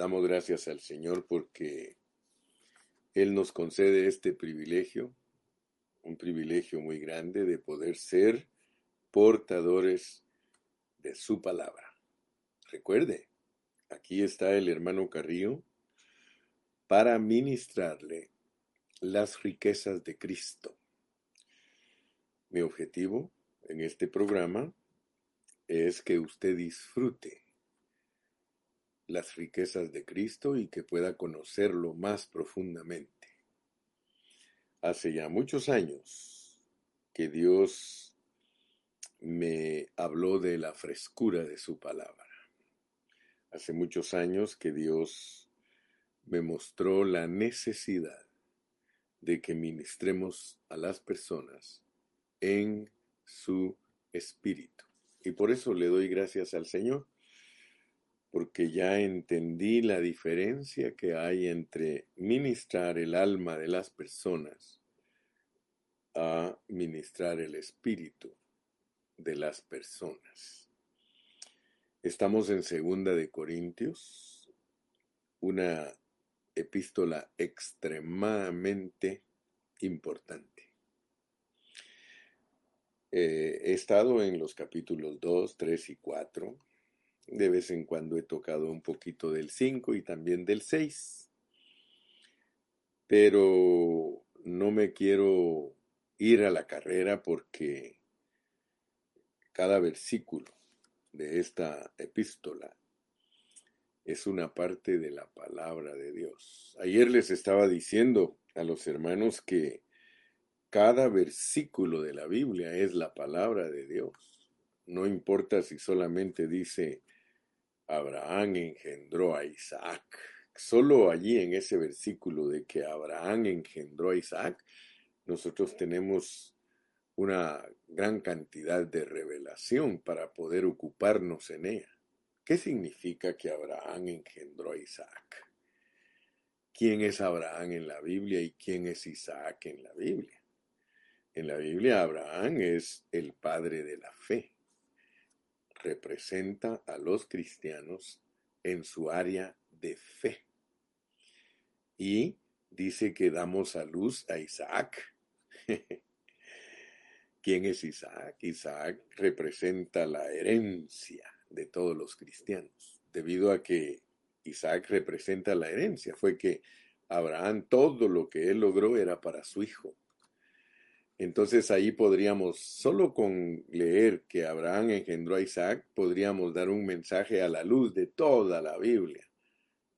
damos gracias al Señor porque Él nos concede este privilegio, un privilegio muy grande de poder ser portadores de su palabra. Recuerde, aquí está el hermano Carrillo para ministrarle las riquezas de Cristo. Mi objetivo en este programa es que usted disfrute las riquezas de Cristo y que pueda conocerlo más profundamente. Hace ya muchos años que Dios me habló de la frescura de su palabra. Hace muchos años que Dios me mostró la necesidad de que ministremos a las personas en su espíritu. Y por eso le doy gracias al Señor porque ya entendí la diferencia que hay entre ministrar el alma de las personas a ministrar el espíritu de las personas. Estamos en Segunda de Corintios, una epístola extremadamente importante. Eh, he estado en los capítulos 2, 3 y 4 de vez en cuando he tocado un poquito del 5 y también del 6. Pero no me quiero ir a la carrera porque cada versículo de esta epístola es una parte de la palabra de Dios. Ayer les estaba diciendo a los hermanos que cada versículo de la Biblia es la palabra de Dios. No importa si solamente dice Abraham engendró a Isaac. Solo allí en ese versículo de que Abraham engendró a Isaac, nosotros tenemos una gran cantidad de revelación para poder ocuparnos en ella. ¿Qué significa que Abraham engendró a Isaac? ¿Quién es Abraham en la Biblia y quién es Isaac en la Biblia? En la Biblia Abraham es el padre de la fe representa a los cristianos en su área de fe. Y dice que damos a luz a Isaac. ¿Quién es Isaac? Isaac representa la herencia de todos los cristianos, debido a que Isaac representa la herencia. Fue que Abraham todo lo que él logró era para su hijo. Entonces ahí podríamos, solo con leer que Abraham engendró a Isaac, podríamos dar un mensaje a la luz de toda la Biblia,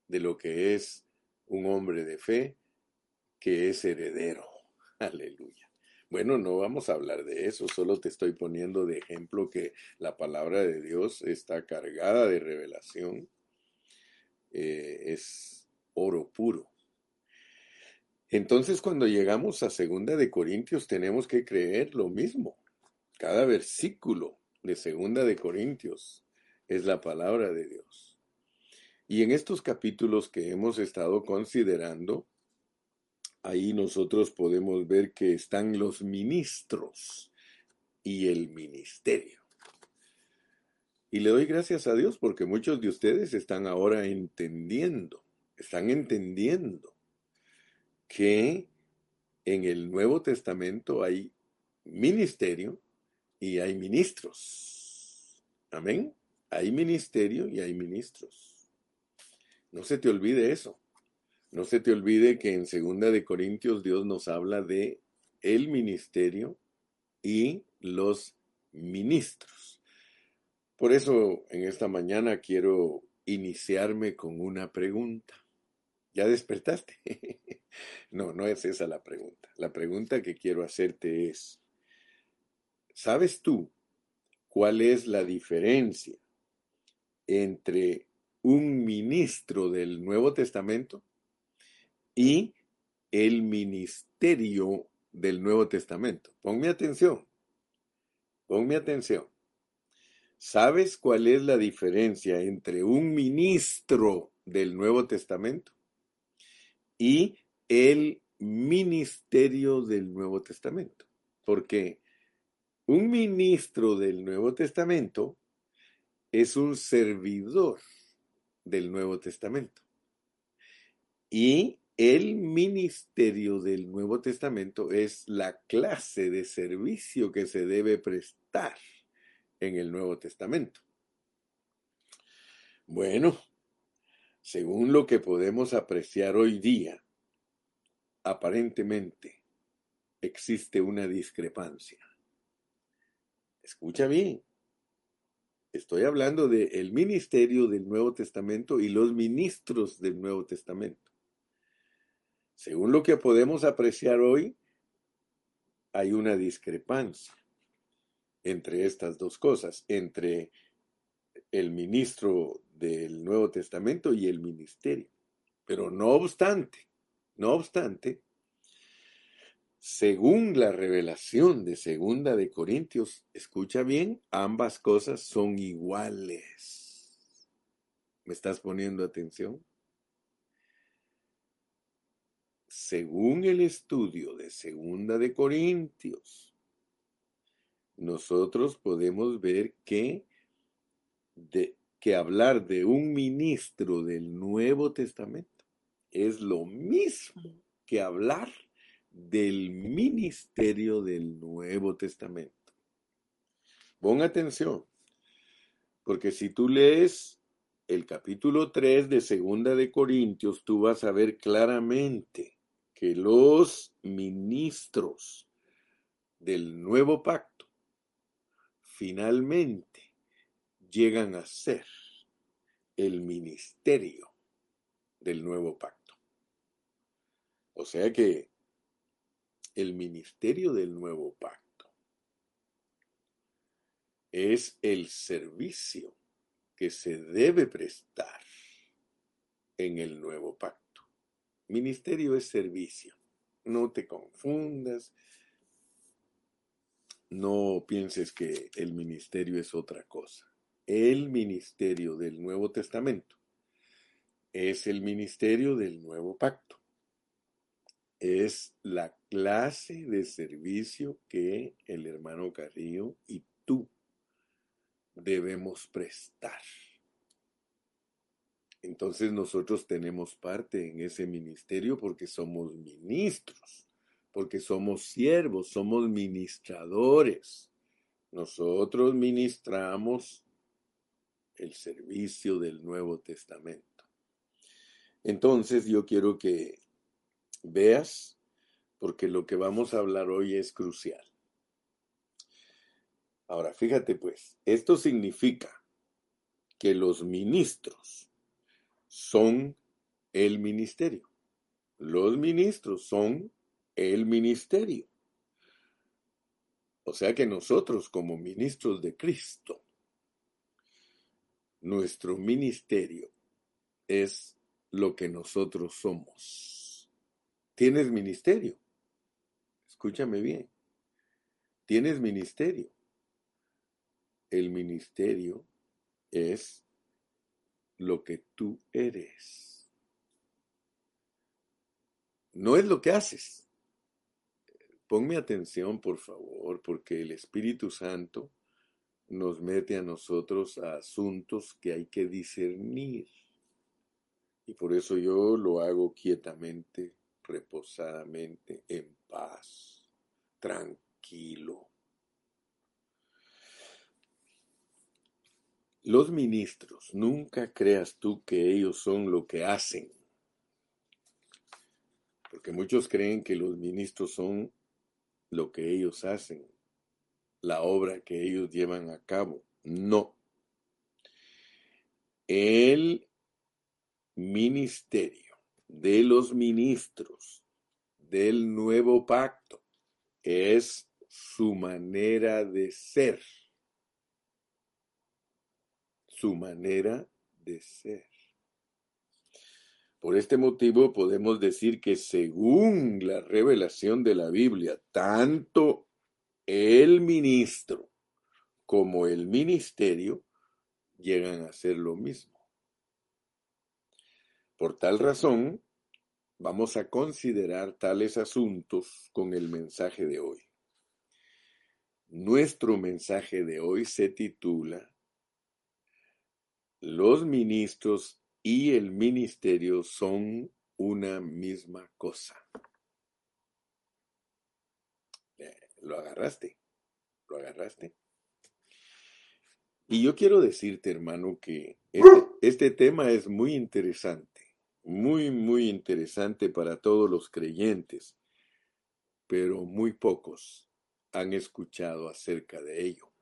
de lo que es un hombre de fe que es heredero. Aleluya. Bueno, no vamos a hablar de eso, solo te estoy poniendo de ejemplo que la palabra de Dios está cargada de revelación, eh, es oro puro. Entonces, cuando llegamos a Segunda de Corintios, tenemos que creer lo mismo. Cada versículo de Segunda de Corintios es la palabra de Dios. Y en estos capítulos que hemos estado considerando, ahí nosotros podemos ver que están los ministros y el ministerio. Y le doy gracias a Dios porque muchos de ustedes están ahora entendiendo, están entendiendo que en el Nuevo Testamento hay ministerio y hay ministros. Amén. Hay ministerio y hay ministros. No se te olvide eso. No se te olvide que en Segunda de Corintios Dios nos habla de el ministerio y los ministros. Por eso en esta mañana quiero iniciarme con una pregunta. ¿Ya despertaste? no, no es esa la pregunta. La pregunta que quiero hacerte es, ¿sabes tú cuál es la diferencia entre un ministro del Nuevo Testamento y el ministerio del Nuevo Testamento? Ponme atención. Ponme atención. ¿Sabes cuál es la diferencia entre un ministro del Nuevo Testamento y el ministerio del Nuevo Testamento. Porque un ministro del Nuevo Testamento es un servidor del Nuevo Testamento. Y el ministerio del Nuevo Testamento es la clase de servicio que se debe prestar en el Nuevo Testamento. Bueno, según lo que podemos apreciar hoy día, aparentemente existe una discrepancia. Escucha bien. Estoy hablando del ministerio del Nuevo Testamento y los ministros del Nuevo Testamento. Según lo que podemos apreciar hoy, hay una discrepancia entre estas dos cosas, entre el ministro del Nuevo Testamento y el ministerio. Pero no obstante, no obstante, según la revelación de Segunda de Corintios, escucha bien, ambas cosas son iguales. ¿Me estás poniendo atención? Según el estudio de Segunda de Corintios, nosotros podemos ver que, de, que hablar de un ministro del Nuevo Testamento es lo mismo que hablar del ministerio del Nuevo Testamento. Pon atención, porque si tú lees el capítulo 3 de Segunda de Corintios, tú vas a ver claramente que los ministros del nuevo pacto finalmente llegan a ser el ministerio del nuevo pacto. O sea que el ministerio del nuevo pacto es el servicio que se debe prestar en el nuevo pacto. Ministerio es servicio. No te confundas. No pienses que el ministerio es otra cosa. El ministerio del Nuevo Testamento es el ministerio del Nuevo Pacto es la clase de servicio que el hermano Carrillo y tú debemos prestar. Entonces nosotros tenemos parte en ese ministerio porque somos ministros, porque somos siervos, somos ministradores. Nosotros ministramos el servicio del Nuevo Testamento. Entonces yo quiero que veas, porque lo que vamos a hablar hoy es crucial. Ahora, fíjate pues, esto significa que los ministros son el ministerio. Los ministros son el ministerio. O sea que nosotros como ministros de Cristo, nuestro ministerio es lo que nosotros somos. Tienes ministerio. Escúchame bien. Tienes ministerio. El ministerio es lo que tú eres. No es lo que haces. Ponme atención, por favor, porque el Espíritu Santo nos mete a nosotros a asuntos que hay que discernir. Y por eso yo lo hago quietamente reposadamente en paz, tranquilo. Los ministros, nunca creas tú que ellos son lo que hacen, porque muchos creen que los ministros son lo que ellos hacen, la obra que ellos llevan a cabo. No. El ministerio de los ministros del nuevo pacto es su manera de ser. Su manera de ser. Por este motivo podemos decir que según la revelación de la Biblia, tanto el ministro como el ministerio llegan a ser lo mismo. Por tal razón, vamos a considerar tales asuntos con el mensaje de hoy. Nuestro mensaje de hoy se titula Los ministros y el ministerio son una misma cosa. Eh, ¿Lo agarraste? ¿Lo agarraste? Y yo quiero decirte, hermano, que este, este, tema es muy interesante, muy, muy interesante para todos los creyentes, pero muy pocos han escuchado acerca de ello.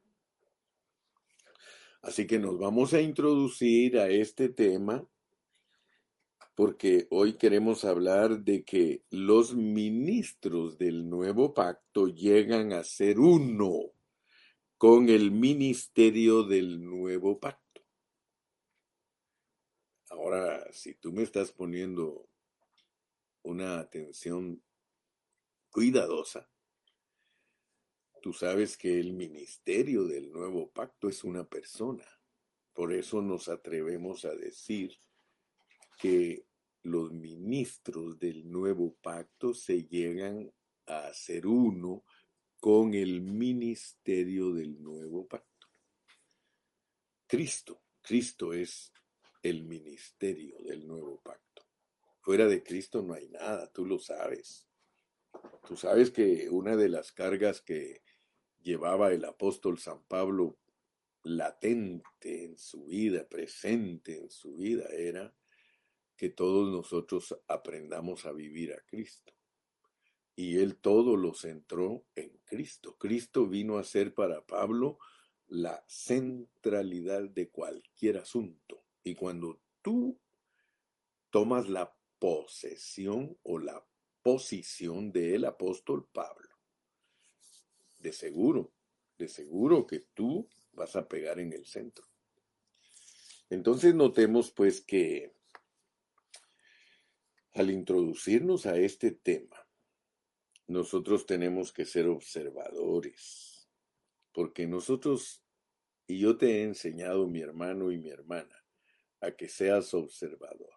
Así que nos vamos a introducir a este tema porque hoy queremos hablar de que los ministros del nuevo pacto llegan a ser uno con el ministerio del nuevo pacto. Ahora, si tú me estás poniendo una atención cuidadosa, tú sabes que el ministerio del nuevo pacto es una persona. Por eso nos atrevemos a decir que los ministros del nuevo pacto se llegan a ser uno con el ministerio del nuevo pacto. Cristo, Cristo es el ministerio del nuevo pacto. Fuera de Cristo no hay nada, tú lo sabes. Tú sabes que una de las cargas que llevaba el apóstol San Pablo latente en su vida, presente en su vida, era que todos nosotros aprendamos a vivir a Cristo y él todo lo centró en Cristo. Cristo vino a ser para Pablo la centralidad de cualquier asunto. Y cuando tú tomas la posesión o la posición del apóstol Pablo, de seguro, de seguro que tú vas a pegar en el centro. Entonces notemos pues que al introducirnos a este tema, nosotros tenemos que ser observadores, porque nosotros, y yo te he enseñado, mi hermano y mi hermana, a que seas observador.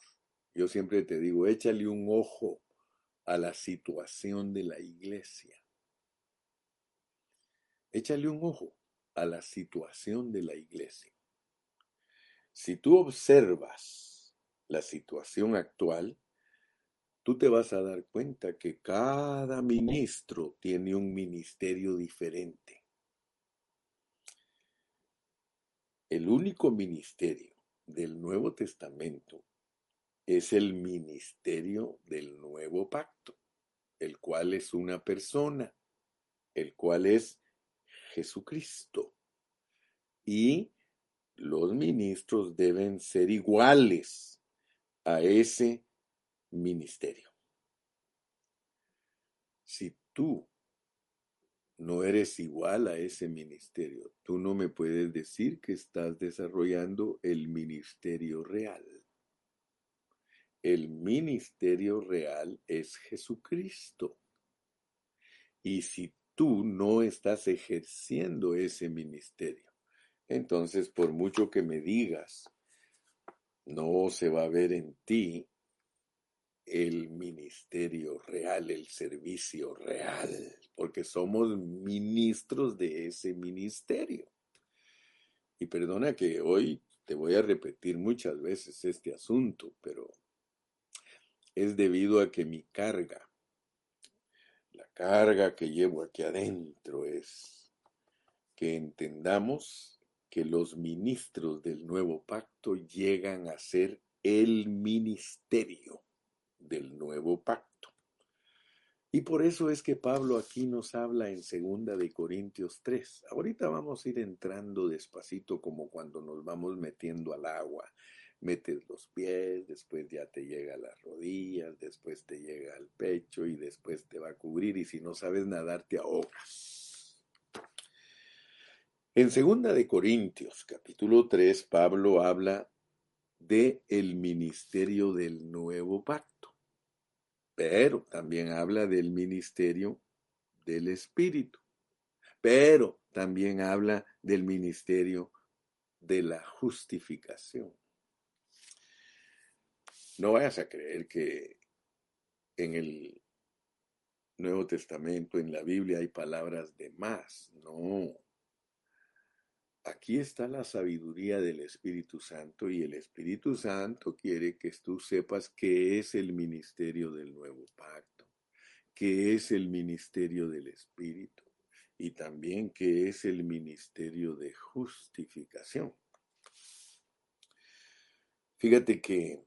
Yo siempre te digo, échale un ojo a la situación de la iglesia. Échale un ojo a la situación de la iglesia. Si tú observas la situación actual, tú te vas a dar cuenta que cada ministro tiene un ministerio diferente. El único ministerio del Nuevo Testamento es el ministerio del Nuevo Pacto, el cual es una persona, el cual es Jesucristo. Y los ministros deben ser iguales a ese ministerio. Si tú no eres igual a ese ministerio, tú no me puedes decir que estás desarrollando el ministerio real. El ministerio real es Jesucristo. Y si tú no estás ejerciendo ese ministerio, entonces por mucho que me digas, no se va a ver en ti el ministerio real, el servicio real, porque somos ministros de ese ministerio. Y perdona que hoy te voy a repetir muchas veces este asunto, pero es debido a que mi carga, la carga que llevo aquí adentro es que entendamos que los ministros del nuevo pacto llegan a ser el ministerio del nuevo pacto. Y por eso es que Pablo aquí nos habla en segunda de Corintios 3. Ahorita vamos a ir entrando despacito como cuando nos vamos metiendo al agua. Metes los pies, después ya te llega a las rodillas, después te llega al pecho y después te va a cubrir y si no sabes nadar te ahogas. En segunda de Corintios, capítulo 3, Pablo habla de el ministerio del nuevo pacto pero también habla del ministerio del Espíritu, pero también habla del ministerio de la justificación. No vayas a creer que en el Nuevo Testamento, en la Biblia, hay palabras de más. No. Aquí está la sabiduría del Espíritu Santo y el Espíritu Santo quiere que tú sepas qué es el ministerio del nuevo pacto, qué es el ministerio del Espíritu y también qué es el ministerio de justificación. Fíjate que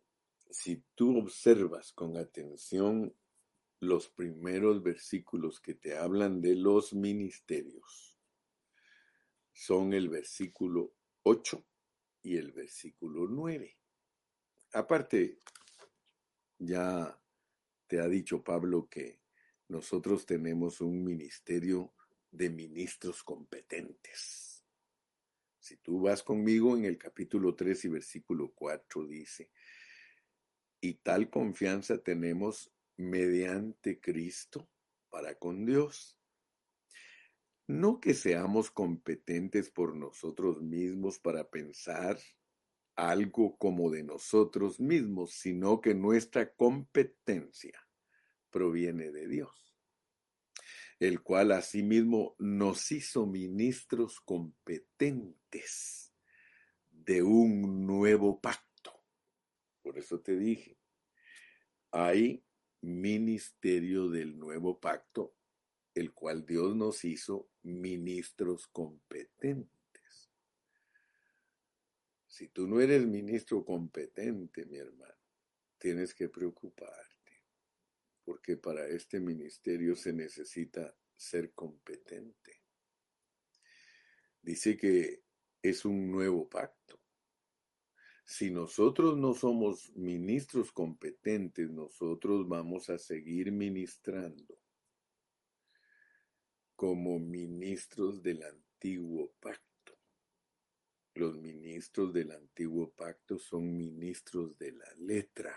si tú observas con atención los primeros versículos que te hablan de los ministerios, son el versículo 8 y el versículo 9. Aparte, ya te ha dicho Pablo que nosotros tenemos un ministerio de ministros competentes. Si tú vas conmigo en el capítulo 3 y versículo 4 dice, y tal confianza tenemos mediante Cristo para con Dios. No que seamos competentes por nosotros mismos para pensar algo como de nosotros mismos, sino que nuestra competencia proviene de Dios, el cual asimismo nos hizo ministros competentes de un nuevo pacto. Por eso te dije, hay ministerio del nuevo pacto, el cual Dios nos hizo ministros competentes. Si tú no eres ministro competente, mi hermano, tienes que preocuparte, porque para este ministerio se necesita ser competente. Dice que es un nuevo pacto. Si nosotros no somos ministros competentes, nosotros vamos a seguir ministrando como ministros del antiguo pacto. Los ministros del antiguo pacto son ministros de la letra.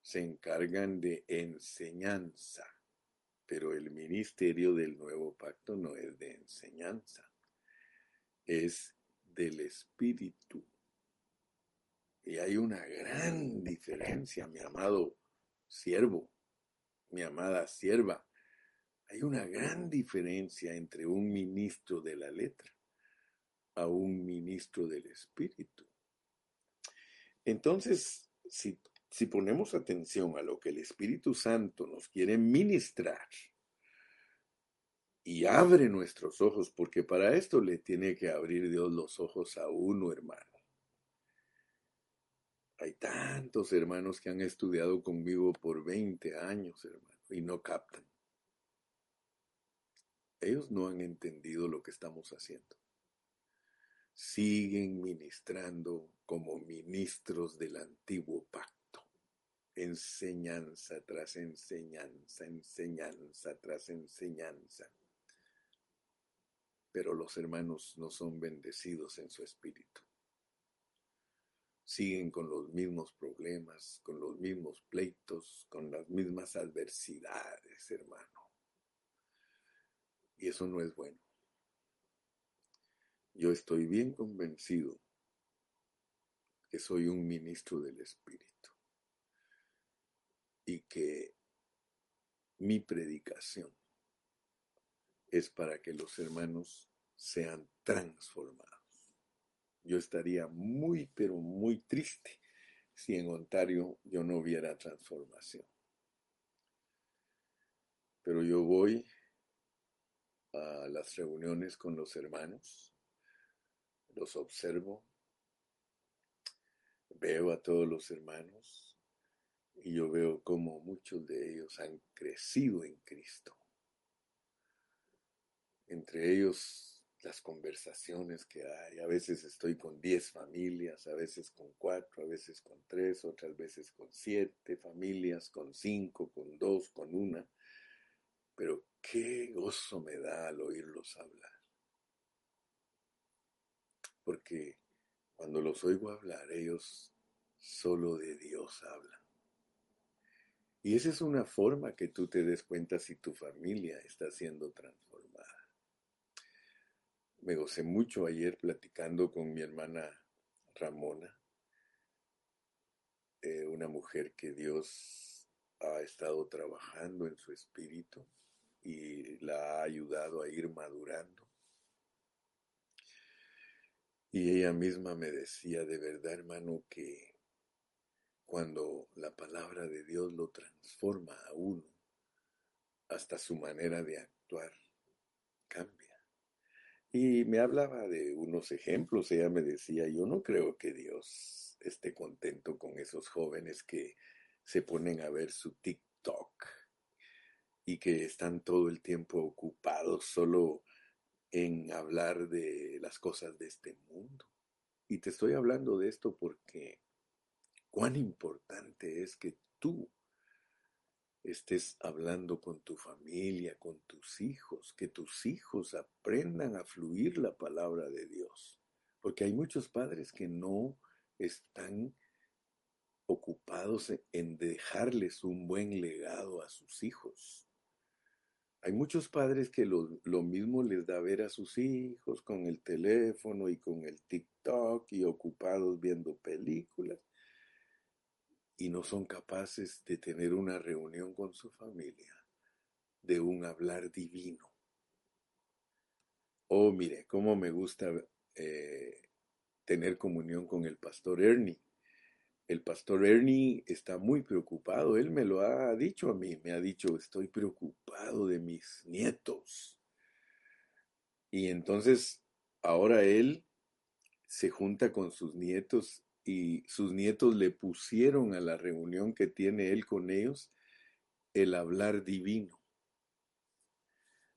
Se encargan de enseñanza, pero el ministerio del nuevo pacto no es de enseñanza, es del espíritu y hay una gran diferencia, mi amado siervo, mi amada sierva. Hay una gran diferencia entre un ministro de la letra a un ministro del espíritu. Entonces, si, si ponemos atención a lo que el Espíritu Santo nos quiere ministrar, y abre nuestros ojos, porque para esto le tiene que abrir Dios los ojos a uno, hermano. Hay tantos hermanos que han estudiado conmigo por 20 años, hermano, y no captan. Ellos no han entendido lo que estamos haciendo. Siguen ministrando como ministros del antiguo pacto. Enseñanza tras enseñanza, enseñanza tras enseñanza. Pero los hermanos no son bendecidos en su espíritu siguen con los mismos problemas, con los mismos pleitos, con las mismas adversidades, hermano. Y eso no es bueno. Yo estoy bien convencido que soy un ministro del Espíritu y que mi predicación es para que los hermanos sean transformados. Yo estaría muy, pero muy triste si en Ontario yo no hubiera transformación. Pero yo voy a las reuniones con los hermanos, los observo, veo a todos los hermanos y yo veo cómo muchos de ellos han crecido en Cristo. Entre ellos las conversaciones que hay. A veces estoy con diez familias, a veces con cuatro, a veces con tres, otras veces con siete familias, con cinco, con dos, con una. Pero qué gozo me da al oírlos hablar. Porque cuando los oigo hablar, ellos solo de Dios hablan. Y esa es una forma que tú te des cuenta si tu familia está siendo transformada me gocé mucho ayer platicando con mi hermana Ramona, eh, una mujer que Dios ha estado trabajando en su espíritu y la ha ayudado a ir madurando. Y ella misma me decía, de verdad hermano, que cuando la palabra de Dios lo transforma a uno, hasta su manera de actuar cambia. Y me hablaba de unos ejemplos, ella me decía, yo no creo que Dios esté contento con esos jóvenes que se ponen a ver su TikTok y que están todo el tiempo ocupados solo en hablar de las cosas de este mundo. Y te estoy hablando de esto porque cuán importante es que tú estés hablando con tu familia, con tus hijos, que tus hijos aprendan a fluir la palabra de Dios. Porque hay muchos padres que no están ocupados en dejarles un buen legado a sus hijos. Hay muchos padres que lo, mismo les da ver a sus hijos con el teléfono y con el TikTok y ocupados viendo películas y no son capaces de tener una reunión con su familia, de un hablar divino. Oh, mire, cómo me gusta eh, tener comunión con el pastor Ernie. El pastor Ernie está muy preocupado, él me lo ha dicho a mí, me ha dicho, estoy preocupado de mis nietos. Y entonces, ahora él se junta con sus nietos y sus nietos le pusieron a la reunión que tiene él con ellos el hablar divino.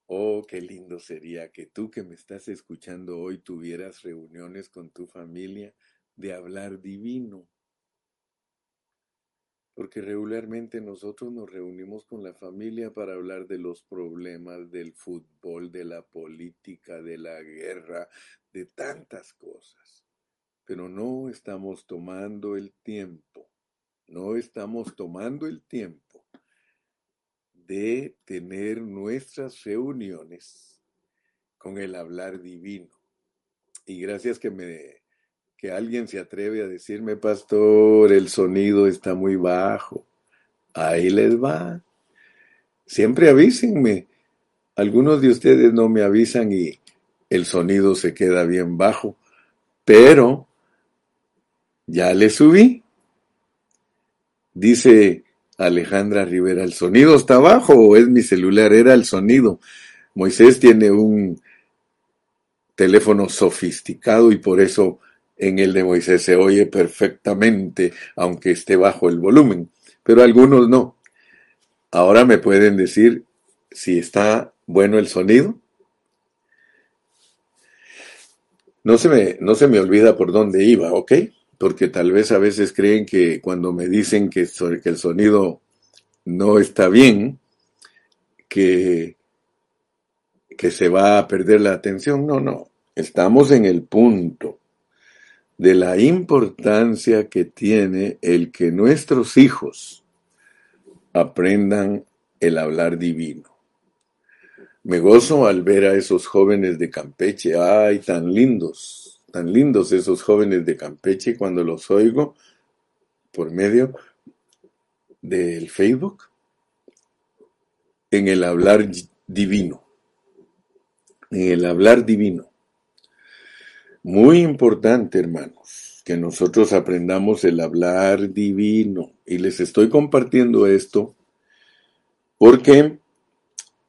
Oh, qué lindo sería que tú que me estás escuchando hoy tuvieras reuniones con tu familia de hablar divino porque regularmente nosotros nos reunimos con la familia para hablar de los problemas del fútbol, de la política, de la guerra, de tantas cosas. Pero no estamos tomando el tiempo, no estamos tomando el tiempo de tener nuestras reuniones con el hablar divino. Y gracias que me que alguien se atreve a decirme, pastor, el sonido está muy bajo. Ahí les va. Siempre avísenme. Algunos de ustedes no me avisan y el sonido se queda bien bajo, pero ya le subí. Dice Alejandra Rivera, ¿el sonido está bajo o es mi celular? Era el sonido. Moisés tiene un teléfono sofisticado y por eso en el de Moisés se oye perfectamente, aunque esté bajo el volumen, pero algunos no. Ahora me pueden decir si está bueno el sonido. No se me, no se me olvida por dónde iba, ¿ok? Porque tal vez a veces creen que cuando me dicen que, el sonido no está bien, que, que se va a perder la atención. No, no. Estamos en el punto de la importancia que tiene el que nuestros hijos aprendan el hablar divino. Me gozo al ver a esos jóvenes de Campeche, ay, tan lindos, tan lindos esos jóvenes de Campeche cuando los oigo por medio del Facebook en el hablar divino, en el hablar divino. Muy importante, hermanos, que nosotros aprendamos el hablar divino. Y les estoy compartiendo esto porque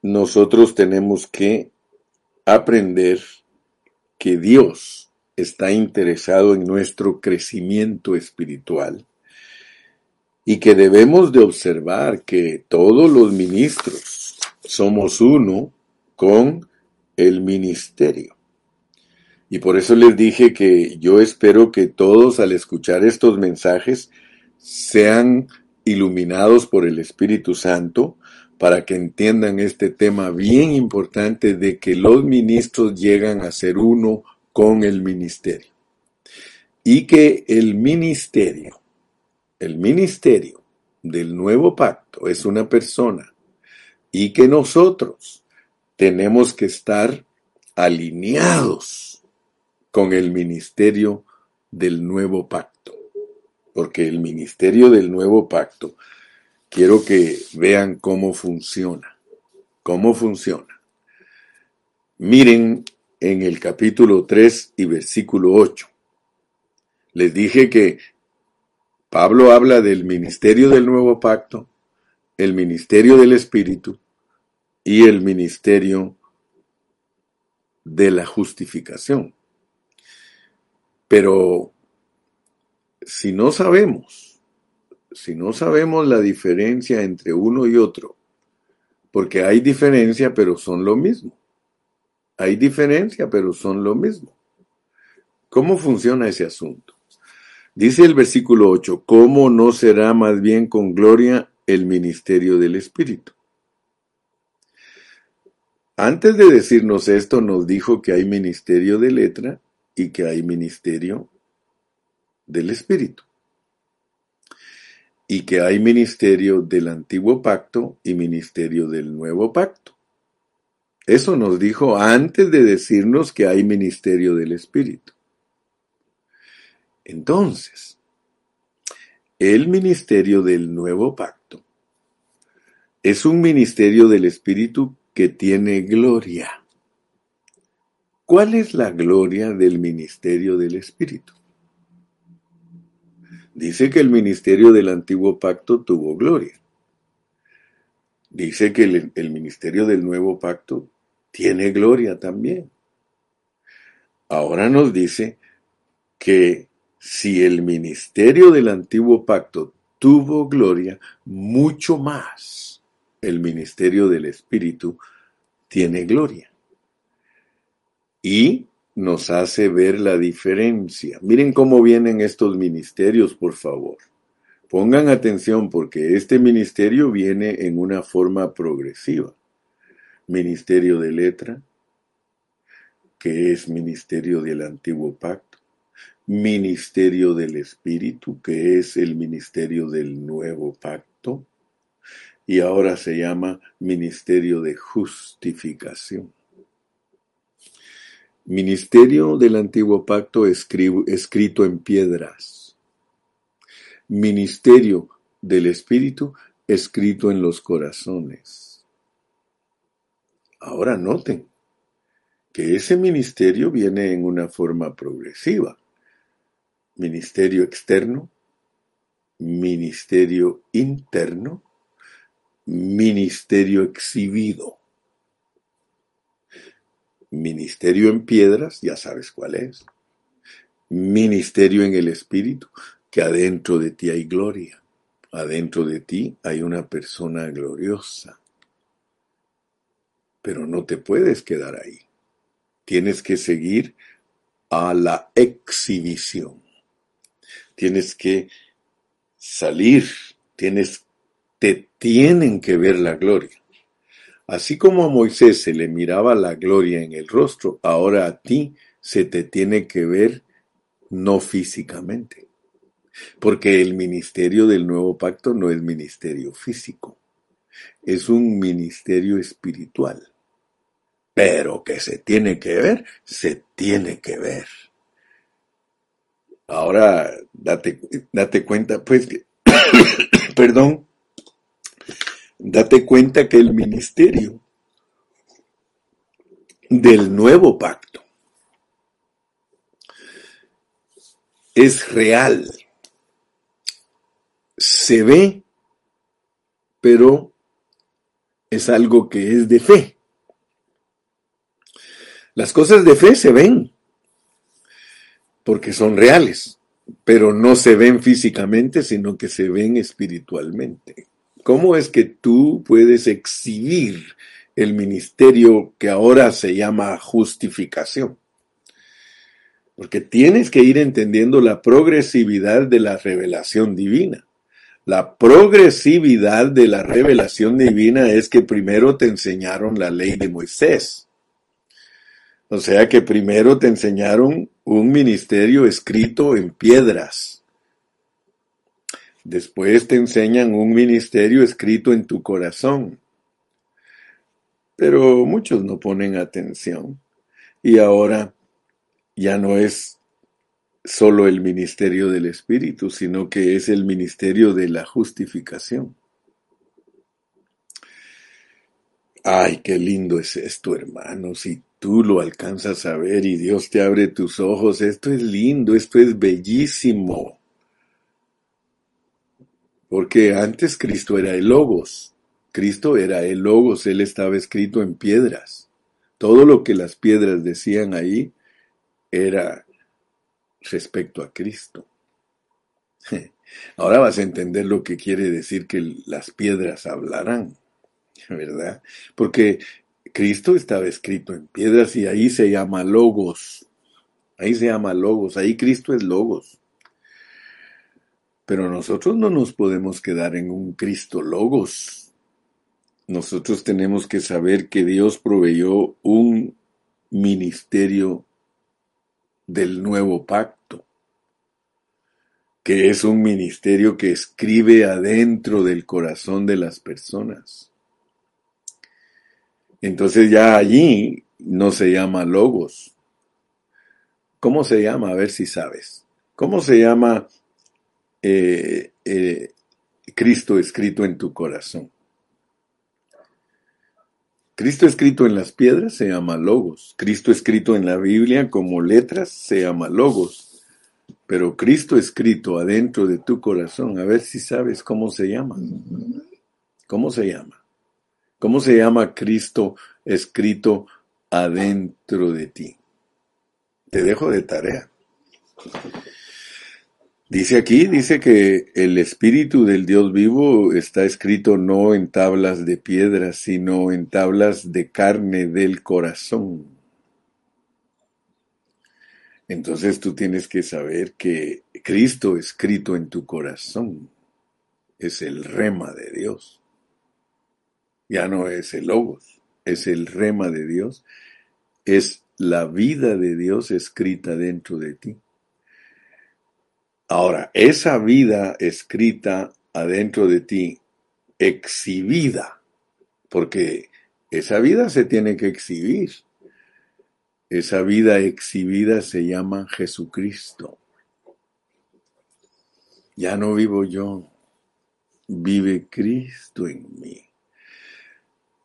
nosotros tenemos que aprender que Dios está interesado en nuestro crecimiento espiritual y que debemos de observar que todos los ministros somos uno con el ministerio. Y por eso les dije que yo espero que todos al escuchar estos mensajes sean iluminados por el Espíritu Santo para que entiendan este tema bien importante de que los ministros llegan a ser uno con el ministerio. Y que el ministerio, el ministerio del nuevo pacto es una persona y que nosotros tenemos que estar alineados con el ministerio del nuevo pacto. Porque el ministerio del nuevo pacto, quiero que vean cómo funciona. ¿Cómo funciona? Miren en el capítulo 3 y versículo 8. Les dije que Pablo habla del ministerio del nuevo pacto, el ministerio del Espíritu y el ministerio de la justificación. Pero si no sabemos, si no sabemos la diferencia entre uno y otro, porque hay diferencia pero son lo mismo. Hay diferencia pero son lo mismo. ¿Cómo funciona ese asunto? Dice el versículo 8, ¿cómo no será más bien con gloria el ministerio del Espíritu? Antes de decirnos esto, nos dijo que hay ministerio de letra y que hay ministerio del Espíritu. Y que hay ministerio del antiguo pacto y ministerio del nuevo pacto. Eso nos dijo antes de decirnos que hay ministerio del Espíritu. Entonces, el ministerio del nuevo pacto es un ministerio del Espíritu que tiene gloria. ¿Cuál es la gloria del ministerio del Espíritu? Dice que el ministerio del antiguo pacto tuvo gloria. Dice que el, el, ministerio del nuevo pacto tiene gloria también. Ahora nos dice que si el ministerio del antiguo pacto tuvo gloria, mucho más el ministerio del Espíritu tiene gloria. Y nos hace ver la diferencia. Miren cómo vienen estos ministerios, por favor. Pongan atención porque este ministerio viene en una forma progresiva. Ministerio de letra, que es ministerio del antiguo pacto ministerio del Espíritu, que es el ministerio del nuevo pacto, y ahora se llama ministerio de justificación. Ministerio del antiguo pacto escrito en piedras. Ministerio del Espíritu escrito en los corazones. Ahora noten que ese ministerio viene en una forma progresiva ministerio externo, ministerio interno, ministerio exhibido. Ministerio en piedras, ya sabes cuál es. Ministerio en el espíritu, que adentro de ti hay gloria. Adentro de ti hay una persona gloriosa. Pero no te puedes quedar ahí. Tienes que seguir a la exhibición tienes que salir, tienes, te tienen que ver la gloria. Así como a Moisés se le miraba la gloria en el rostro, ahora a ti se te tiene que ver no físicamente. Porque el ministerio del nuevo pacto no es ministerio físico, es un ministerio espiritual. Pero que se tiene que ver, se tiene que ver. Ahora, date, date cuenta, pues, perdón, date cuenta que el ministerio del nuevo pacto es real, se ve, pero es algo que es de fe. Las cosas de fe se ven, porque son reales, pero no se ven físicamente, sino que se ven espiritualmente. ¿Cómo es que tú puedes exhibir el ministerio que ahora se llama justificación? Porque tienes que ir entendiendo la progresividad de la revelación divina. La progresividad de la revelación divina es que primero te enseñaron la ley de Moisés. O sea que primero te enseñaron un ministerio escrito en piedras. Después te enseñan un ministerio escrito en tu corazón. Pero muchos no ponen atención. Y ahora ya no es solo el ministerio del Espíritu, sino que es el ministerio de la justificación. Ay, qué lindo es esto, hermanos, y tú lo alcanzas a ver y Dios te abre tus ojos, esto es lindo, esto es bellísimo. Porque antes Cristo era el Logos. Cristo era el Logos, Él estaba escrito en piedras. Todo lo que las piedras decían ahí era respecto a Cristo. Ahora vas a entender lo que quiere decir que las piedras hablarán, ¿verdad? Porque Cristo estaba escrito en piedras y ahí se llama Logos. Ahí se llama Logos, ahí Cristo es Logos. Pero nosotros no nos podemos quedar en un Cristo Logos. Nosotros tenemos que saber que Dios proveyó un ministerio del nuevo pacto, que es un ministerio que escribe adentro del corazón de las personas. Entonces ya allí no se llama logos. ¿Cómo se llama? A ver si sabes. ¿Cómo se llama eh, eh, Cristo escrito en tu corazón? Cristo escrito en las piedras se llama logos. Cristo escrito en la Biblia como letras se llama logos. Pero Cristo escrito adentro de tu corazón, a ver si sabes cómo se llama. ¿Cómo se llama? ¿Cómo se llama Cristo escrito adentro de ti? Te dejo de tarea. Dice aquí, dice que el Espíritu del Dios vivo está escrito no en tablas de piedra, sino en tablas de carne del corazón. Entonces tú tienes que saber que Cristo escrito en tu corazón es el rema de Dios. Ya no es el logos, es el rema de Dios, es la vida de Dios escrita dentro de ti. Ahora, esa vida escrita adentro de ti, exhibida, porque esa vida se tiene que exhibir. Esa vida exhibida se llama Jesucristo. Ya no vivo yo, vive Cristo en mí.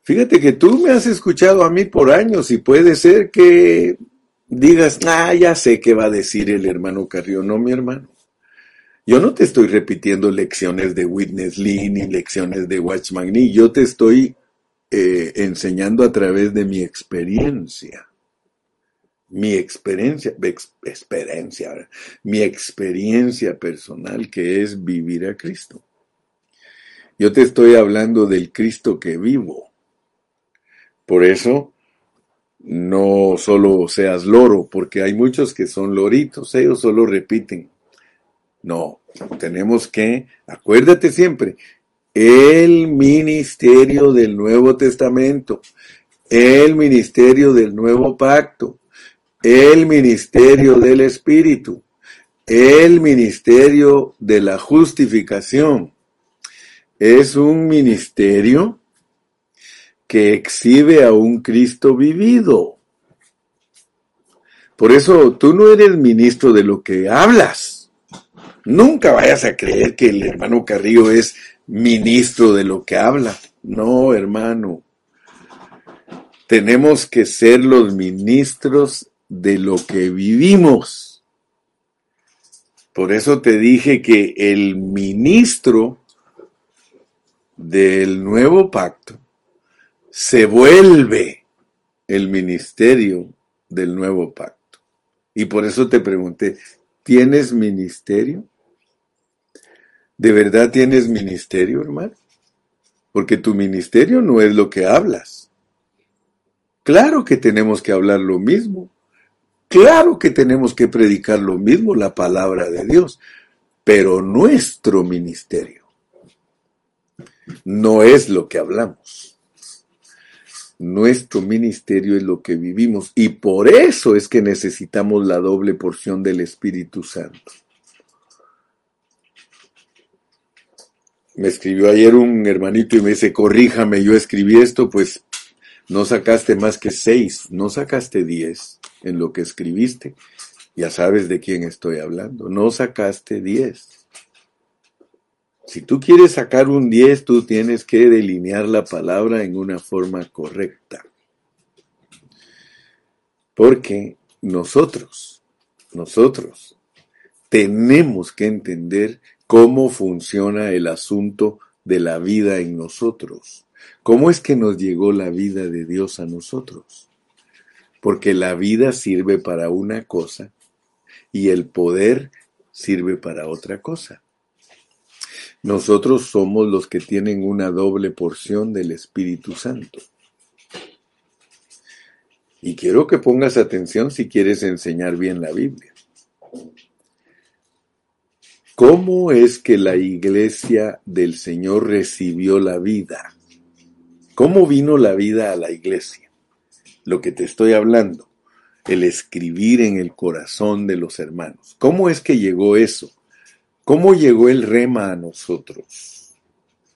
Fíjate que tú me has escuchado a mí por años y puede ser que digas, ah, ya sé qué va a decir el hermano Carrión, no mi hermano. Yo no te estoy repitiendo lecciones de Witness Lee ni lecciones de Watchman Nee, yo te estoy eh, enseñando a través de mi experiencia. Mi experiencia, experiencia, mi experiencia personal que es vivir a Cristo. Yo te estoy hablando del Cristo que vivo. Por eso, no solo seas loro, porque hay muchos que son loritos, ellos solo repiten. No, tenemos que, acuérdate siempre, el ministerio del Nuevo Testamento, el ministerio del Nuevo Pacto, el ministerio del Espíritu, el ministerio de la justificación. Es un ministerio que exhibe a un Cristo vivido. Por eso tú no eres ministro de lo que hablas Nunca vayas a creer que el hermano Carrillo es ministro de lo que habla. No, hermano. Tenemos que ser los ministros de lo que vivimos. Por eso te dije que el ministro del nuevo pacto se vuelve el ministerio del nuevo pacto. Y por eso te pregunté, ¿tienes ministerio? ¿De verdad tienes ministerio, hermano? Porque tu ministerio no es lo que hablas. Claro que tenemos que hablar lo mismo. Claro que tenemos que predicar lo mismo, la palabra de Dios. Pero nuestro ministerio no es lo que hablamos. Nuestro ministerio es lo que vivimos y por eso es que necesitamos la doble porción del Espíritu Santo. Me escribió ayer un hermanito y me dice, corríjame, yo escribí esto, pues no sacaste más que seis, no sacaste diez en lo que escribiste. Ya sabes de quién estoy hablando, no sacaste diez. Si tú quieres sacar un diez, tú tienes que delinear la palabra en una forma correcta. Porque nosotros, nosotros, tenemos que entender cómo funciona el asunto de la vida en nosotros. ¿Cómo es que nos llegó la vida de Dios a nosotros? Porque la vida sirve para una cosa y el poder sirve para otra cosa. Nosotros somos los que tienen una doble porción del Espíritu Santo. Y quiero que pongas atención si quieres enseñar bien la Biblia. ¿Cómo es que la iglesia del Señor recibió la vida? ¿Cómo vino la vida a la iglesia? Lo que te estoy hablando, el escribir en el corazón de los hermanos. ¿Cómo es que llegó eso? ¿Cómo llegó el rema a nosotros?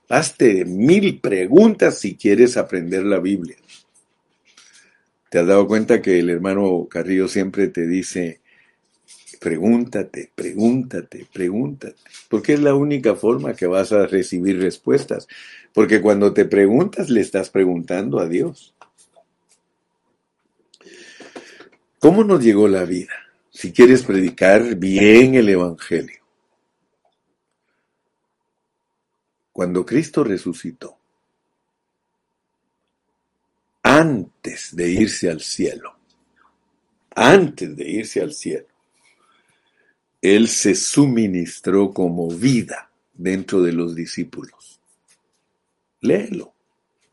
Hazte mil preguntas si quieres aprender la Biblia. ¿Te has dado cuenta que el hermano Carrillo siempre te dice, Pregúntate, pregúntate, pregúntate, porque es la única forma que vas a recibir respuestas. Porque cuando te preguntas, le estás preguntando a Dios. ¿Cómo nos llegó la vida? Si quieres predicar bien el Evangelio. Cuando Cristo resucitó, antes de irse al cielo, antes de irse al cielo, él se suministró como vida dentro de los discípulos. Léelo.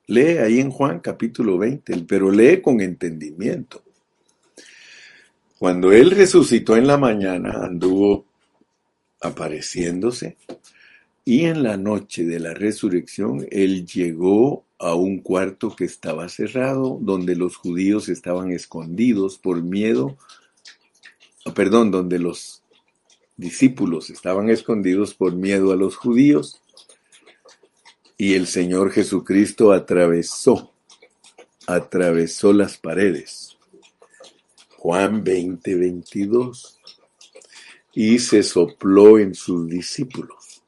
Lee ahí en Juan capítulo 20, pero lee con entendimiento. Cuando Él resucitó en la mañana, anduvo apareciéndose y en la noche de la resurrección Él llegó a un cuarto que estaba cerrado, donde los judíos estaban escondidos por miedo, perdón, donde los discípulos estaban escondidos por miedo a los judíos y el Señor Jesucristo atravesó, atravesó las paredes. Juan 20, 22. Y se sopló en sus discípulos.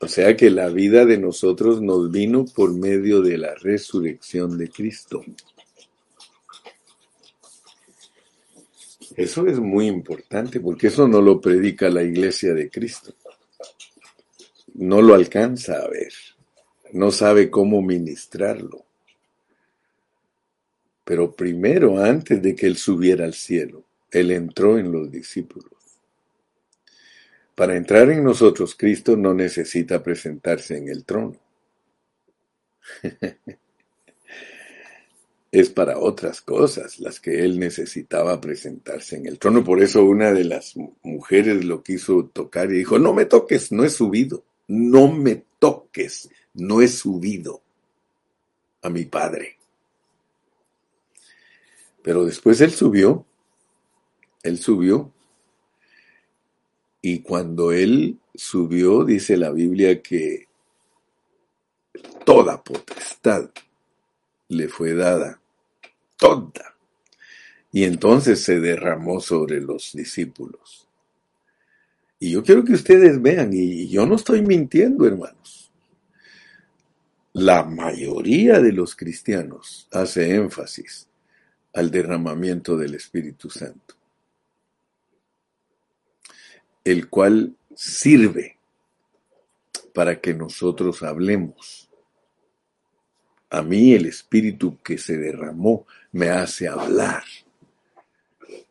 O sea que la vida de nosotros nos vino por medio de la resurrección de Cristo. Eso es muy importante porque eso no lo predica la iglesia de Cristo. No lo alcanza a ver. No sabe cómo ministrarlo. Pero primero, antes de que él subiera al cielo, él entró en los discípulos. Para entrar en nosotros, Cristo no necesita presentarse en el trono. es para otras cosas las que él necesitaba presentarse en el trono. Por eso una de las mujeres lo quiso tocar y dijo, no me toques, no he subido, no me toques, no he subido a mi padre. Pero después él subió, él subió, y cuando él subió, dice la Biblia que toda potestad le fue dada, toda. Y entonces se derramó sobre los discípulos. Y yo quiero que ustedes vean, y yo no estoy mintiendo, hermanos. La mayoría de los cristianos hace énfasis al derramamiento del Espíritu Santo, el cual sirve para que nosotros hablemos a mí el espíritu que se derramó me hace hablar.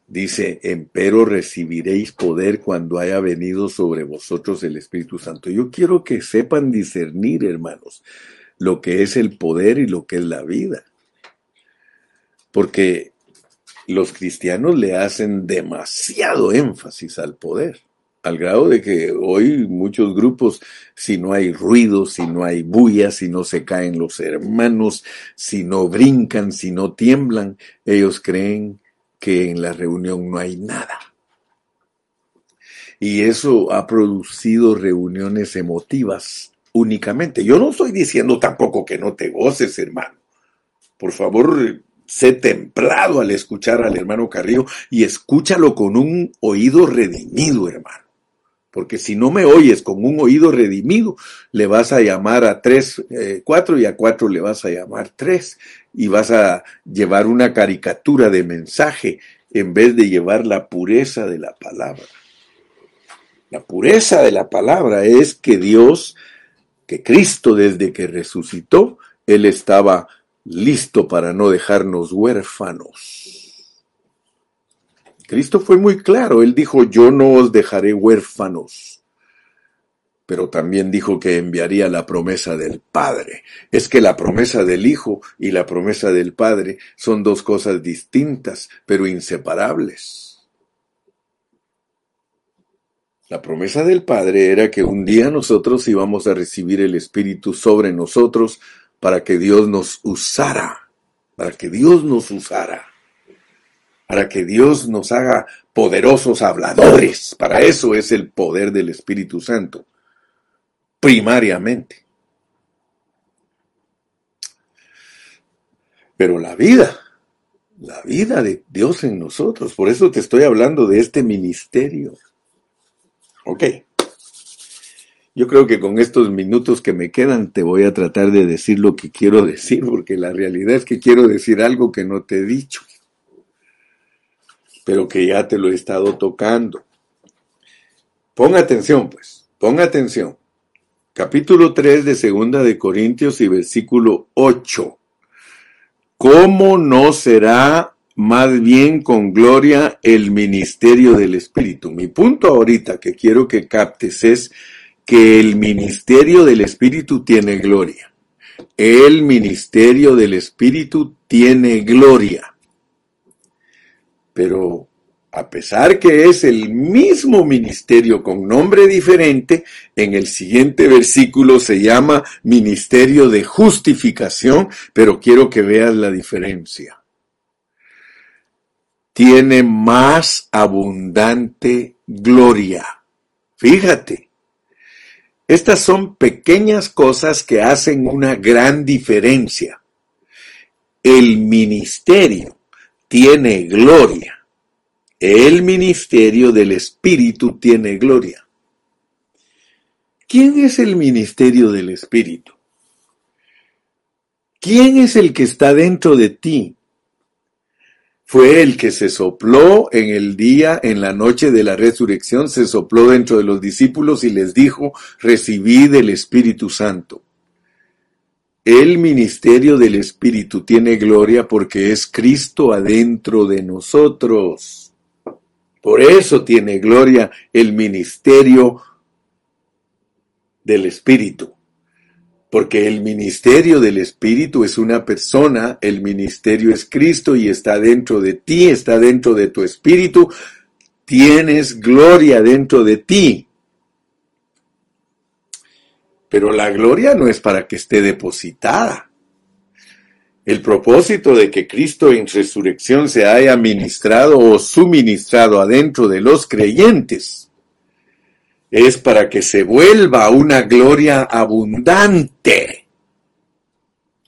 Dice, empero recibiréis poder cuando haya venido sobre vosotros el Espíritu Santo. Yo quiero que sepan discernir, hermanos, lo que es el poder y lo que es la vida. Porque los cristianos le hacen demasiado énfasis al poder al grado de que hoy muchos grupos, si no hay ruido, si no hay bulla, si no se caen los hermanos, si no brincan, si no tiemblan, ellos creen que en la reunión no hay nada. Y eso ha producido reuniones emotivas únicamente. Yo no estoy diciendo tampoco que no te goces, hermano. Por favor, sé templado al escuchar al hermano Carrillo y escúchalo con un oído redimido, hermano Porque si no me oyes con un oído redimido, le vas a llamar a tres, eh, cuatro y a cuatro le vas a llamar tres. Y vas a llevar una caricatura de mensaje en vez de llevar la pureza de la palabra. La pureza de la palabra es que Dios, que Cristo desde que resucitó, Él estaba listo para no dejarnos huérfanos. Cristo fue muy claro, Él dijo, yo no os dejaré huérfanos. Pero también dijo que enviaría la promesa del Padre. Es que la promesa del Hijo y la promesa del Padre son dos cosas distintas, pero inseparables. La promesa del Padre era que un día nosotros íbamos a recibir el Espíritu sobre nosotros para que Dios nos usara, para que Dios nos usara, para que Dios nos haga poderosos habladores. Para eso es el poder del Espíritu Santo, primariamente. Pero la vida, la vida de Dios en nosotros, por eso te estoy hablando de este ministerio. Ok. Yo creo que con estos minutos que me quedan te voy a tratar de decir lo que quiero decir, porque la realidad es que quiero decir algo que no te he dicho, pero que ya te lo he estado tocando. Ponga atención, pues, ponga atención. Capítulo 3 de Segunda de Corintios y versículo 8. ¿Cómo no será más bien con gloria el ministerio del Espíritu. Mi punto ahorita que quiero que captes es que el ministerio del Espíritu tiene gloria. El ministerio del Espíritu tiene gloria. Pero a pesar que es el mismo ministerio con nombre diferente, en el siguiente versículo se llama ministerio de justificación, pero quiero que veas la diferencia tiene más abundante gloria. Fíjate, estas son pequeñas cosas que hacen una gran diferencia. El ministerio tiene gloria. El ministerio del Espíritu tiene gloria. ¿Quién es el ministerio del Espíritu? ¿Quién es el que está dentro de ti? fue el que se sopló en el día, en la noche de la resurrección, se sopló dentro de los discípulos y les dijo, recibid el Espíritu Santo. El ministerio del Espíritu tiene gloria porque es Cristo adentro de nosotros. Por eso tiene gloria el ministerio del Espíritu porque el ministerio del Espíritu es una persona, el ministerio es Cristo y está dentro de ti, está dentro de tu espíritu, tienes gloria dentro de ti. Pero la gloria no es para que esté depositada. El propósito de que Cristo en resurrección se haya ministrado o suministrado adentro de los creyentes es para que se vuelva una gloria abundante.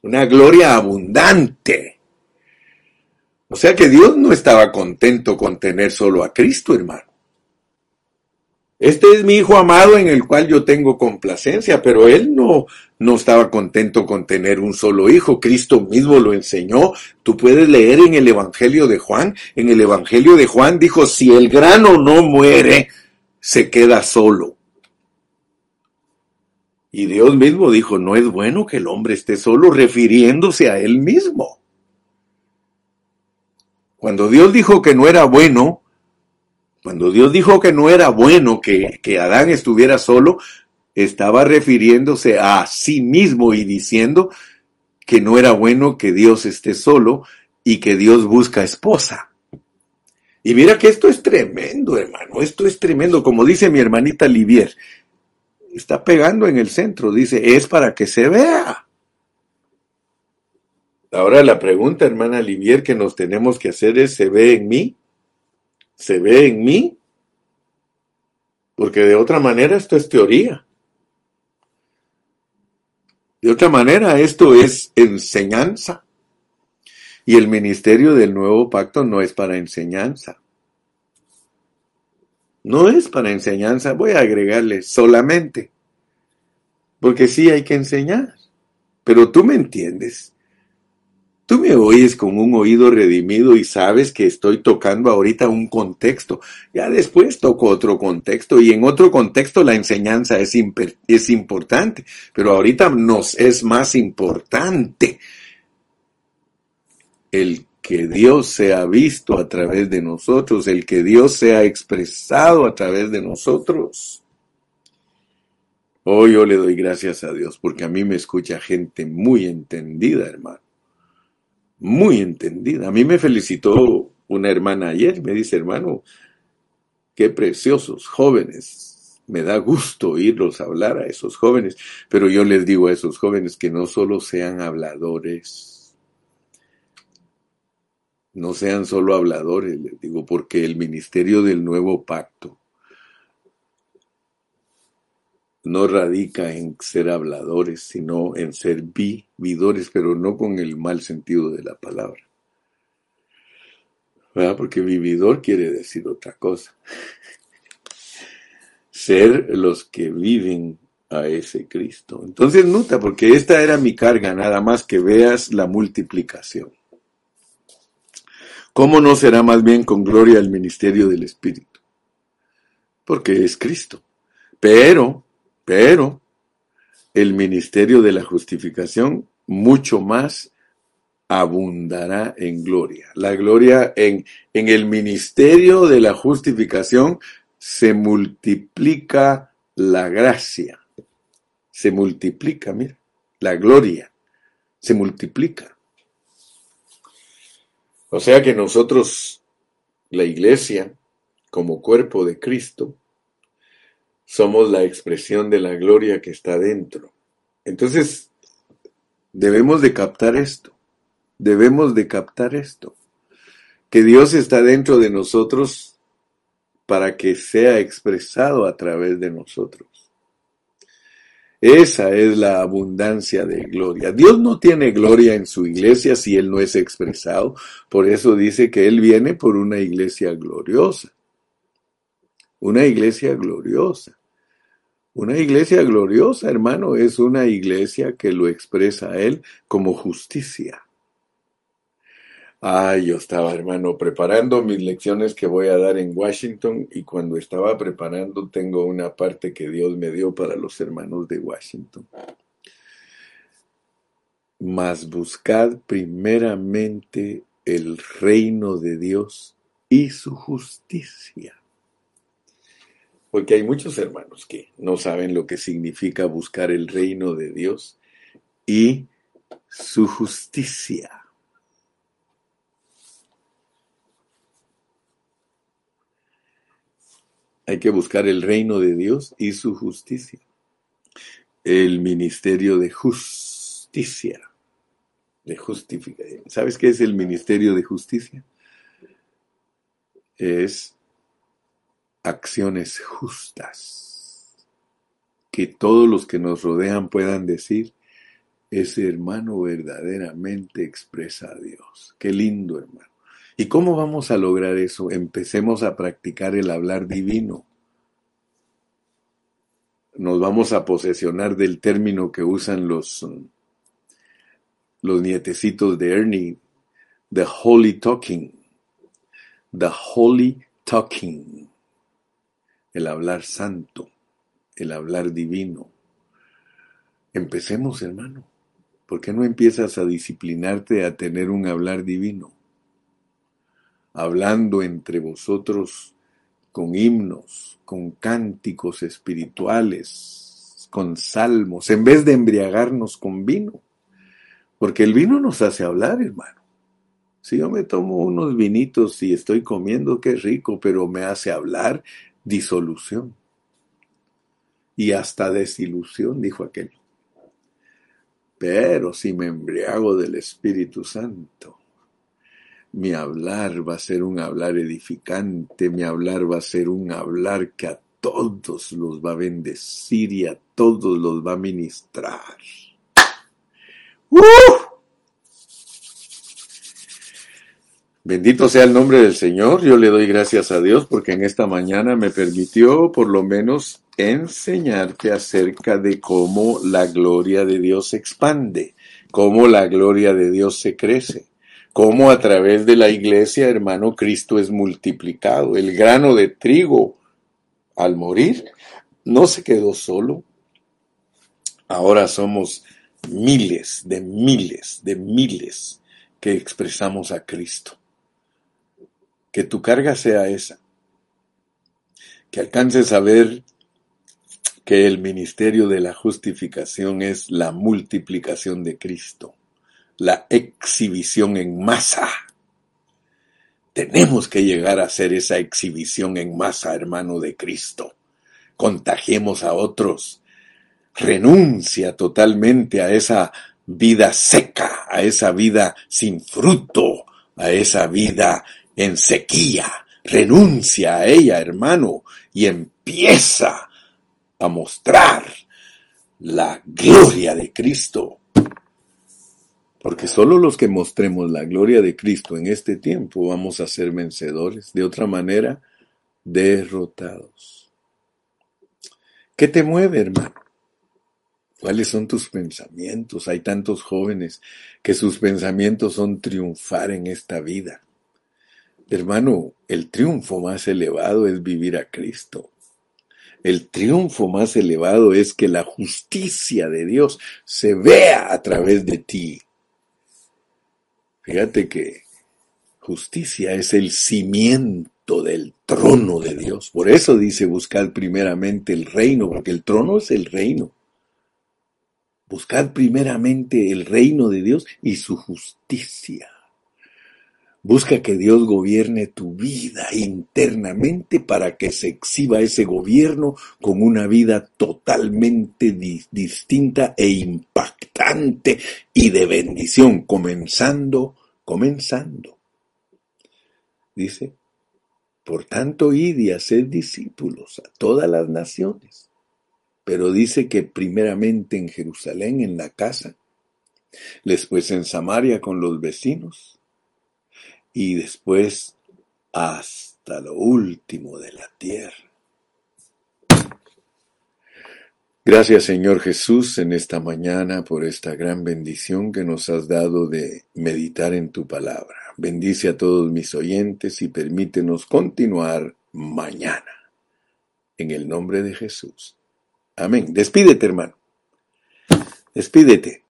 Una gloria abundante. O sea que Dios no estaba contento con tener solo a Cristo, hermano. Este es mi hijo amado en el cual yo tengo complacencia, pero él no, no estaba contento con tener un solo hijo. Cristo mismo lo enseñó. Tú puedes leer en el Evangelio de Juan. En el Evangelio de Juan dijo, si el grano no muere, se queda solo. Y Dios mismo dijo, no es bueno que el hombre esté solo refiriéndose a él mismo. Cuando Dios dijo que no era bueno, cuando Dios dijo que no era bueno que, que Adán estuviera solo, estaba refiriéndose a sí mismo y diciendo que no era bueno que Dios esté solo y que Dios busca esposa. Y mira que esto es tremendo, hermano, esto es tremendo. Como dice mi hermanita Livier, está pegando en el centro, dice, es para que se vea. Ahora la pregunta, hermana Livier, que nos tenemos que hacer es, ¿se ve en mí? ¿Se ve en mí? Porque de otra manera esto es teoría. De otra manera esto es enseñanza. Y el ministerio del nuevo pacto no es para enseñanza. No es para enseñanza, voy a agregarle solamente. Porque sí hay que enseñar. Pero tú me entiendes. Tú me oyes con un oído redimido y sabes que estoy tocando ahorita un contexto. Ya después toco otro contexto y en otro contexto la enseñanza es, es importante, pero ahorita nos es más importante el que Dios sea visto a través de nosotros, el que Dios sea expresado a través de nosotros. Hoy yo le doy gracias a Dios porque a mí me escucha gente muy entendida, hermano muy entendida. A mí me felicitó una hermana ayer, me dice, hermano, qué preciosos jóvenes. Me da gusto oírlos hablar a esos jóvenes, pero yo les digo a esos jóvenes que no solo sean habladores, no sean solo habladores, les digo, porque el ministerio del nuevo pacto no radica en ser habladores, sino en ser vividores, pero no con el mal sentido de la palabra. ¿Verdad? Porque vividor quiere decir otra cosa. ser los que viven a ese Cristo. Entonces, nota, porque esta era mi carga, nada más que veas la multiplicación. ¿Cómo no será más bien con gloria el ministerio del Espíritu? Porque es Cristo. Pero pero el ministerio de la justificación mucho más abundará en gloria. La gloria en, en el ministerio de la justificación se multiplica la gracia. Se multiplica, mira, la gloria se multiplica. O sea que nosotros, la iglesia, como cuerpo de Cristo, somos la expresión de la gloria que está dentro. Entonces, debemos de captar esto, debemos de captar esto, que Dios está dentro de nosotros para que sea expresado a través de nosotros. Esa es la abundancia de gloria. Dios no tiene gloria en su iglesia si Él no es expresado. Por eso dice que Él viene por una iglesia gloriosa. Una iglesia gloriosa. Una iglesia gloriosa, hermano, es una iglesia que lo expresa a Él como justicia. Ay, yo estaba, hermano, preparando mis lecciones que voy a dar en Washington y cuando estaba preparando tengo una parte que Dios me dio para los hermanos de Washington. Mas buscad primeramente el reino de Dios y su justicia porque hay muchos hermanos que no saben lo que significa buscar el reino de Dios y su justicia. Hay que buscar el reino de Dios y su justicia. El ministerio de justicia. De justificación. ¿Sabes qué es el ministerio de justicia? Es acciones justas. Que todos los que nos rodean puedan decir, ese hermano verdaderamente expresa a Dios. Qué lindo hermano. ¿Y cómo vamos a lograr eso? Empecemos a practicar el hablar divino. Nos vamos a posesionar del término que usan los, los nietecitos de Ernie, the holy talking. The holy talking el hablar santo, el hablar divino. Empecemos, hermano. ¿Por qué no empiezas a disciplinarte a tener un hablar divino? Hablando entre vosotros con himnos, con cánticos espirituales, con salmos, en vez de embriagarnos con vino. Porque el vino nos hace hablar, hermano. Si yo me tomo unos vinitos y estoy comiendo, qué rico, pero me hace hablar, disolución y hasta desilusión, dijo aquel. Pero si me embriago del Espíritu Santo, mi hablar va a ser un hablar edificante, mi hablar va a ser un hablar que a todos los va a bendecir y a todos los va a ministrar. Bendito sea el nombre del Señor. Yo le doy gracias a Dios porque en esta mañana me permitió por lo menos enseñarte acerca de cómo la gloria de Dios se expande, cómo la gloria de Dios se crece, cómo a través de la iglesia, hermano, Cristo es multiplicado. El grano de trigo al morir no se quedó solo. Ahora somos miles de miles de miles que expresamos a Cristo. Que tu carga sea esa. Que alcances a ver que el ministerio de la justificación es la multiplicación de Cristo, la exhibición en masa. Tenemos que llegar a hacer esa exhibición en masa, hermano de Cristo. Contagiemos a otros. Renuncia totalmente a esa vida seca, a esa vida sin fruto, a esa vida en sequía. Renuncia a ella, hermano, y empieza a mostrar la gloria de Cristo. Porque solo los que mostremos la gloria de Cristo en este tiempo vamos a ser vencedores. De otra manera, derrotados. ¿Qué te mueve, hermano? ¿Cuáles son tus pensamientos? Hay tantos jóvenes que sus pensamientos son triunfar en esta vida. Hermano, el triunfo más elevado es vivir a Cristo. El triunfo más elevado es que la justicia de Dios se vea a través de ti. Fíjate que justicia es el cimiento del trono de Dios. Por eso dice buscar primeramente el reino, porque el trono es el reino. Buscar primeramente el reino de Dios y su justicia. Busca que Dios gobierne tu vida internamente para que se exhiba ese gobierno con una vida totalmente distinta e impactante y de bendición, comenzando, comenzando. Dice, por tanto, id y haced discípulos a todas las naciones. Pero dice que primeramente en Jerusalén, en la casa, después en Samaria con los vecinos, y después hasta lo último de la tierra. Gracias Señor Jesús en esta mañana por esta gran bendición que nos has dado de meditar en tu palabra. Bendice a todos mis oyentes y permítenos continuar mañana. En el nombre de Jesús. Amén. Despídete hermano. Despídete.